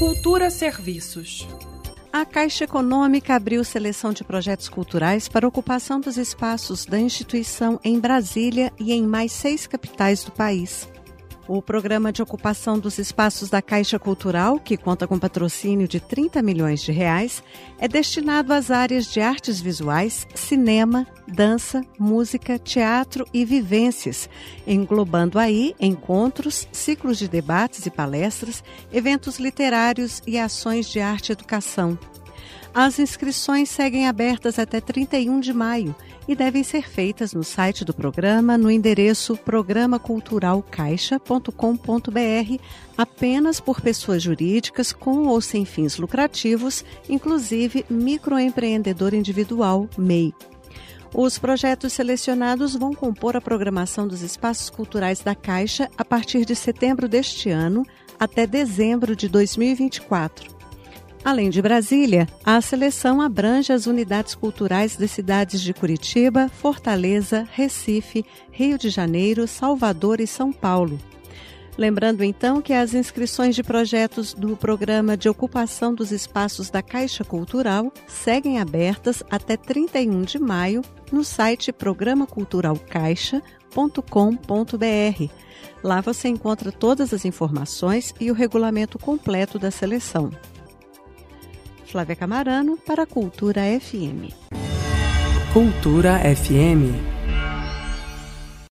Cultura Serviços. A Caixa Econômica abriu seleção de projetos culturais para ocupação dos espaços da instituição em Brasília e em mais seis capitais do país. O programa de ocupação dos espaços da Caixa Cultural, que conta com patrocínio de 30 milhões de reais, é destinado às áreas de artes visuais, cinema, dança, música, teatro e vivências, englobando aí encontros, ciclos de debates e palestras, eventos literários e ações de arte e educação. As inscrições seguem abertas até 31 de maio e devem ser feitas no site do programa no endereço programaculturalcaixa.com.br apenas por pessoas jurídicas com ou sem fins lucrativos, inclusive microempreendedor individual, MEI. Os projetos selecionados vão compor a programação dos espaços culturais da Caixa a partir de setembro deste ano até dezembro de 2024. Além de Brasília, a seleção abrange as unidades culturais das cidades de Curitiba, Fortaleza, Recife, Rio de Janeiro, Salvador e São Paulo. Lembrando então que as inscrições de projetos do Programa de Ocupação dos Espaços da Caixa Cultural seguem abertas até 31 de maio no site programaculturalcaixa.com.br. Lá você encontra todas as informações e o regulamento completo da seleção. Flávia Camarano para Cultura FM. Cultura FM